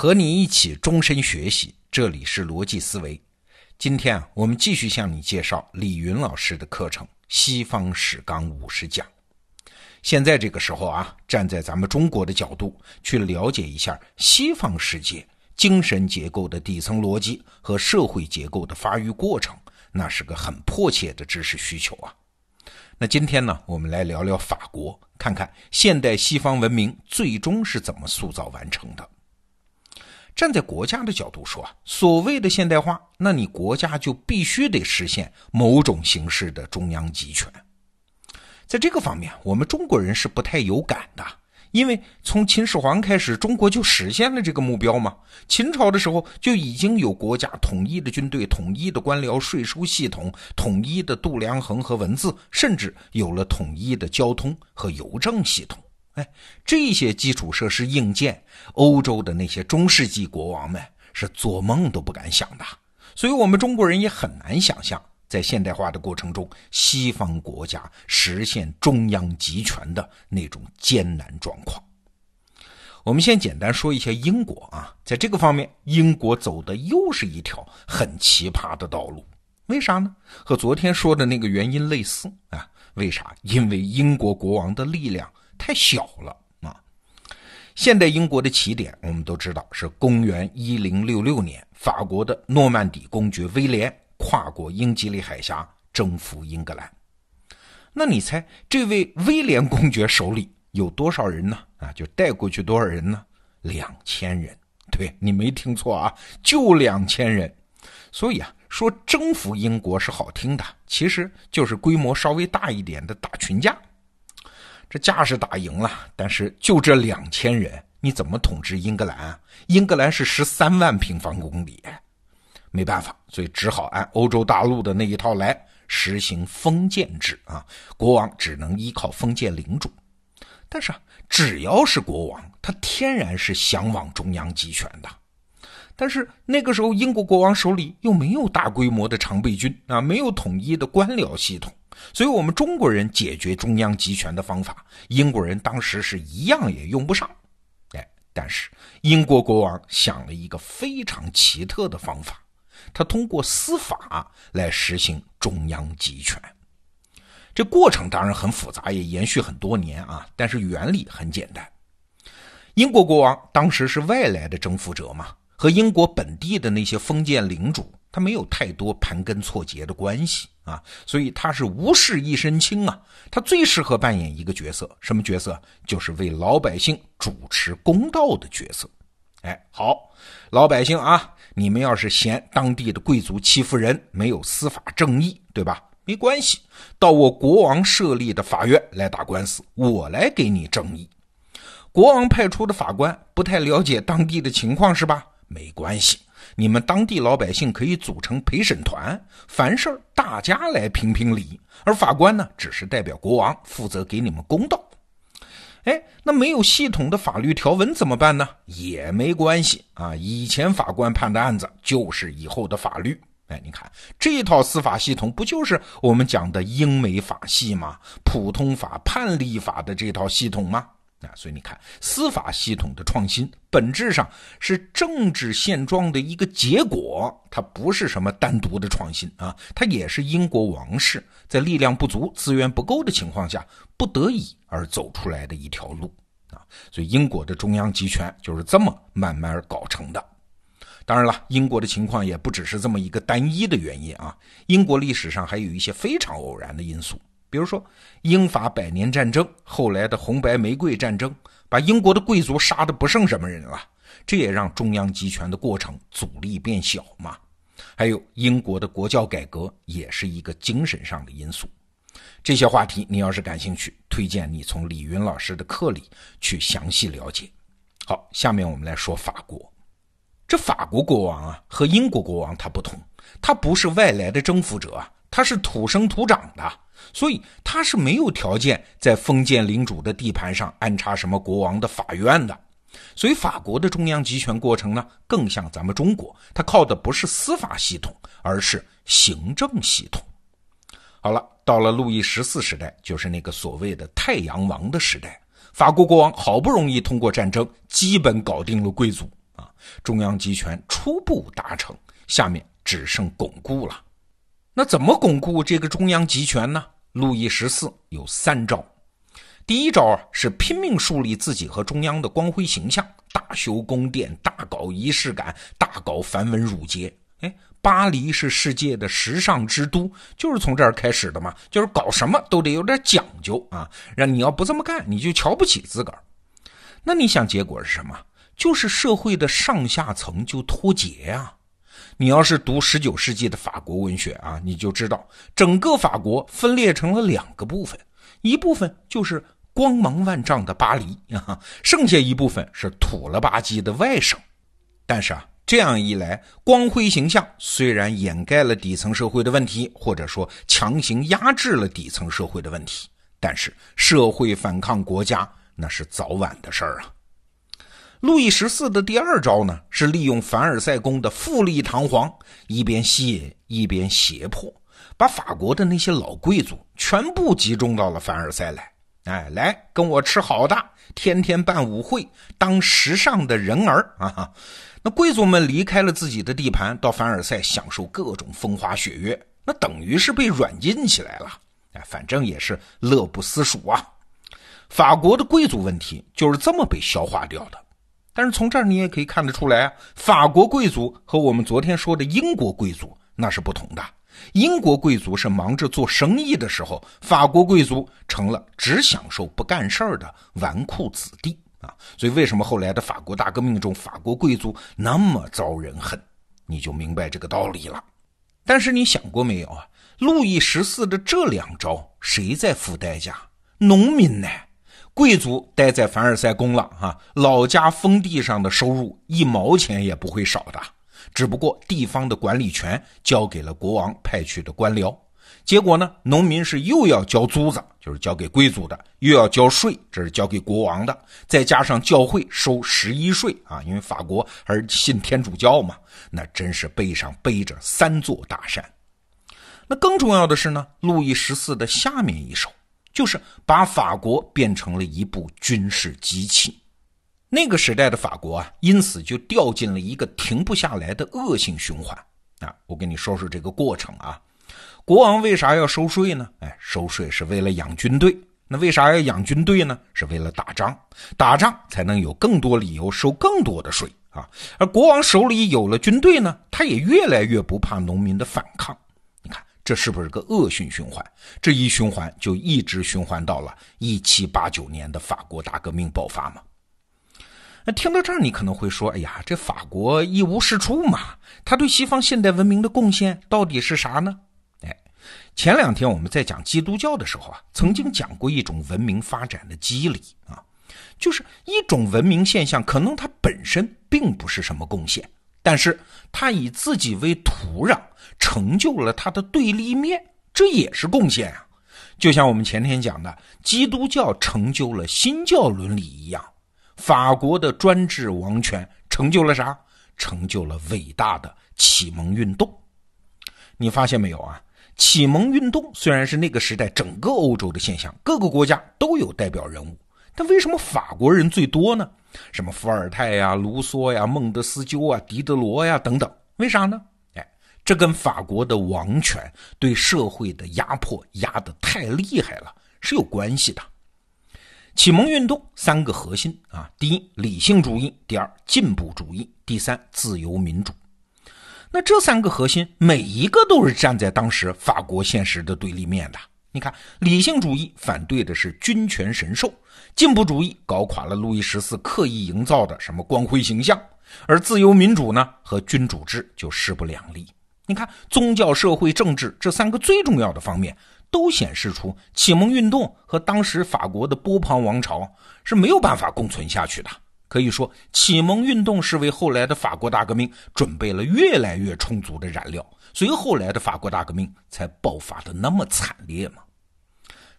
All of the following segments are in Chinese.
和你一起终身学习，这里是逻辑思维。今天啊，我们继续向你介绍李云老师的课程《西方史纲五十讲》。现在这个时候啊，站在咱们中国的角度去了解一下西方世界精神结构的底层逻辑和社会结构的发育过程，那是个很迫切的知识需求啊。那今天呢，我们来聊聊法国，看看现代西方文明最终是怎么塑造完成的。站在国家的角度说，所谓的现代化，那你国家就必须得实现某种形式的中央集权。在这个方面，我们中国人是不太有感的，因为从秦始皇开始，中国就实现了这个目标嘛。秦朝的时候就已经有国家统一的军队、统一的官僚税收系统、统一的度量衡和文字，甚至有了统一的交通和邮政系统。哎，这些基础设施硬件，欧洲的那些中世纪国王们是做梦都不敢想的，所以我们中国人也很难想象，在现代化的过程中，西方国家实现中央集权的那种艰难状况。我们先简单说一下英国啊，在这个方面，英国走的又是一条很奇葩的道路。为啥呢？和昨天说的那个原因类似啊？为啥？因为英国国王的力量。太小了啊！现代英国的起点，我们都知道是公元一零六六年，法国的诺曼底公爵威廉跨过英吉利海峡征服英格兰。那你猜这位威廉公爵手里有多少人呢？啊，就带过去多少人呢？两千人。对你没听错啊，就两千人。所以啊，说征服英国是好听的，其实就是规模稍微大一点的打群架。这架势打赢了，但是就这两千人，你怎么统治英格兰啊？英格兰是十三万平方公里，没办法，所以只好按欧洲大陆的那一套来实行封建制啊。国王只能依靠封建领主，但是啊，只要是国王，他天然是向往中央集权的。但是那个时候，英国国王手里又没有大规模的常备军啊，没有统一的官僚系统。所以，我们中国人解决中央集权的方法，英国人当时是一样也用不上。哎，但是英国国王想了一个非常奇特的方法，他通过司法来实行中央集权。这过程当然很复杂，也延续很多年啊。但是原理很简单。英国国王当时是外来的征服者嘛，和英国本地的那些封建领主。他没有太多盘根错节的关系啊，所以他是无事一身轻啊。他最适合扮演一个角色，什么角色？就是为老百姓主持公道的角色。哎，好，老百姓啊，你们要是嫌当地的贵族欺负人，没有司法正义，对吧？没关系，到我国王设立的法院来打官司，我来给你正义。国王派出的法官不太了解当地的情况，是吧？没关系。你们当地老百姓可以组成陪审团，凡事大家来评评理，而法官呢，只是代表国王负责给你们公道。哎，那没有系统的法律条文怎么办呢？也没关系啊，以前法官判的案子就是以后的法律。哎，你看这套司法系统不就是我们讲的英美法系吗？普通法、判例法的这套系统吗？啊，所以你看，司法系统的创新本质上是政治现状的一个结果，它不是什么单独的创新啊，它也是英国王室在力量不足、资源不够的情况下不得已而走出来的一条路啊。所以英国的中央集权就是这么慢慢搞成的。当然了，英国的情况也不只是这么一个单一的原因啊，英国历史上还有一些非常偶然的因素。比如说，英法百年战争，后来的红白玫瑰战争，把英国的贵族杀的不剩什么人了，这也让中央集权的过程阻力变小嘛。还有英国的国教改革，也是一个精神上的因素。这些话题，你要是感兴趣，推荐你从李云老师的课里去详细了解。好，下面我们来说法国。这法国国王啊，和英国国王他不同，他不是外来的征服者啊，他是土生土长的。所以他是没有条件在封建领主的地盘上安插什么国王的法院的，所以法国的中央集权过程呢，更像咱们中国，它靠的不是司法系统，而是行政系统。好了，到了路易十四时代，就是那个所谓的太阳王的时代，法国国王好不容易通过战争基本搞定了贵族啊，中央集权初步达成，下面只剩巩固了。那怎么巩固这个中央集权呢？路易十四有三招。第一招啊，是拼命树立自己和中央的光辉形象，大修宫殿，大搞仪式感，大搞繁文缛节。哎，巴黎是世界的时尚之都，就是从这儿开始的嘛。就是搞什么都得有点讲究啊，让你要不这么干，你就瞧不起自个儿。那你想结果是什么？就是社会的上下层就脱节呀。你要是读十九世纪的法国文学啊，你就知道整个法国分裂成了两个部分，一部分就是。光芒万丈的巴黎啊，剩下一部分是土了吧唧的外省。但是啊，这样一来，光辉形象虽然掩盖了底层社会的问题，或者说强行压制了底层社会的问题，但是社会反抗国家那是早晚的事儿啊。路易十四的第二招呢，是利用凡尔赛宫的富丽堂皇，一边吸引一边胁迫，把法国的那些老贵族全部集中到了凡尔赛来。哎，来跟我吃好的，天天办舞会，当时尚的人儿啊！那贵族们离开了自己的地盘，到凡尔赛享受各种风花雪月，那等于是被软禁起来了。哎，反正也是乐不思蜀啊！法国的贵族问题就是这么被消化掉的。但是从这儿你也可以看得出来啊，法国贵族和我们昨天说的英国贵族那是不同的。英国贵族是忙着做生意的时候，法国贵族成了只享受不干事儿的纨绔子弟啊！所以为什么后来的法国大革命中，法国贵族那么遭人恨，你就明白这个道理了。但是你想过没有啊？路易十四的这两招，谁在付代价？农民呢？贵族待在凡尔赛宫了哈，老家封地上的收入一毛钱也不会少的。只不过地方的管理权交给了国王派去的官僚，结果呢，农民是又要交租子，就是交给贵族的，又要交税，这是交给国王的，再加上教会收十一税啊，因为法国还是信天主教嘛，那真是背上背着三座大山。那更重要的是呢，路易十四的下面一手，就是把法国变成了一部军事机器。那个时代的法国啊，因此就掉进了一个停不下来的恶性循环啊！我跟你说说这个过程啊。国王为啥要收税呢？哎，收税是为了养军队。那为啥要养军队呢？是为了打仗，打仗才能有更多理由收更多的税啊。而国王手里有了军队呢，他也越来越不怕农民的反抗。这是不是个恶性循环？这一循环就一直循环到了一七八九年的法国大革命爆发嘛？那听到这儿，你可能会说：“哎呀，这法国一无是处嘛，他对西方现代文明的贡献到底是啥呢？”哎，前两天我们在讲基督教的时候啊，曾经讲过一种文明发展的机理啊，就是一种文明现象，可能它本身并不是什么贡献，但是它以自己为土壤，成就了他的对立面，这也是贡献啊。就像我们前天讲的，基督教成就了新教伦理一样。法国的专制王权成就了啥？成就了伟大的启蒙运动。你发现没有啊？启蒙运动虽然是那个时代整个欧洲的现象，各个国家都有代表人物，但为什么法国人最多呢？什么伏尔泰呀、卢梭呀、孟德斯鸠啊、狄德罗呀等等，为啥呢？这跟法国的王权对社会的压迫压得太厉害了是有关系的。启蒙运动三个核心啊，第一理性主义，第二进步主义，第三自由民主。那这三个核心每一个都是站在当时法国现实的对立面的。你看，理性主义反对的是君权神授，进步主义搞垮了路易十四刻意营造的什么光辉形象，而自由民主呢和君主制就势不两立。你看，宗教、社会、政治这三个最重要的方面。都显示出启蒙运动和当时法国的波旁王朝是没有办法共存下去的。可以说，启蒙运动是为后来的法国大革命准备了越来越充足的燃料，所以后来的法国大革命才爆发的那么惨烈嘛。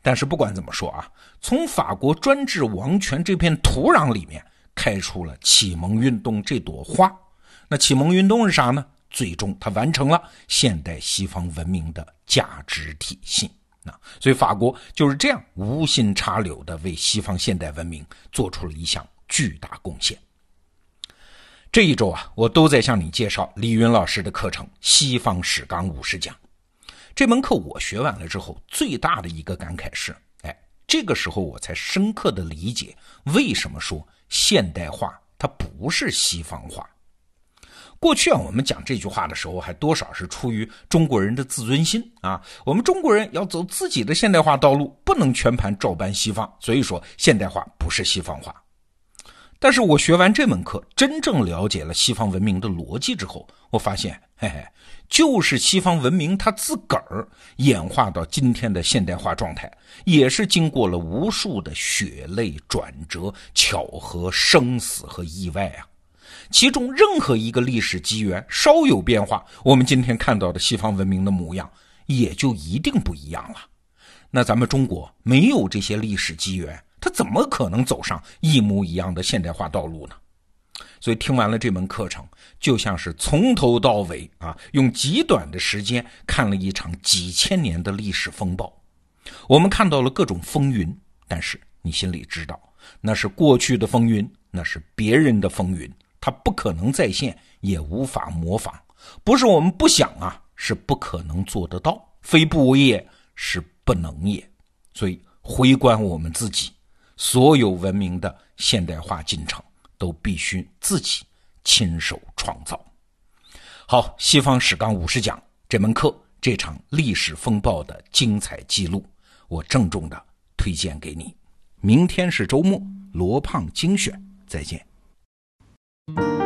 但是不管怎么说啊，从法国专制王权这片土壤里面开出了启蒙运动这朵花。那启蒙运动是啥呢？最终，它完成了现代西方文明的价值体系。啊，所以法国就是这样无心插柳的为西方现代文明做出了一项巨大贡献。这一周啊，我都在向你介绍李云老师的课程《西方史纲五十讲》。这门课我学完了之后，最大的一个感慨是，哎，这个时候我才深刻的理解为什么说现代化它不是西方化。过去啊，我们讲这句话的时候，还多少是出于中国人的自尊心啊。我们中国人要走自己的现代化道路，不能全盘照搬西方。所以说，现代化不是西方化。但是我学完这门课，真正了解了西方文明的逻辑之后，我发现，嘿嘿，就是西方文明它自个儿演化到今天的现代化状态，也是经过了无数的血泪转折、巧合、生死和意外啊。其中任何一个历史机缘稍有变化，我们今天看到的西方文明的模样也就一定不一样了。那咱们中国没有这些历史机缘，它怎么可能走上一模一样的现代化道路呢？所以听完了这门课程，就像是从头到尾啊，用极短的时间看了一场几千年的历史风暴。我们看到了各种风云，但是你心里知道，那是过去的风云，那是别人的风云。它不可能再现，也无法模仿。不是我们不想啊，是不可能做得到。非不为也，是不能也。所以回观我们自己，所有文明的现代化进程都必须自己亲手创造。好，西方史纲五十讲这门课，这场历史风暴的精彩记录，我郑重的推荐给你。明天是周末，罗胖精选，再见。Thank you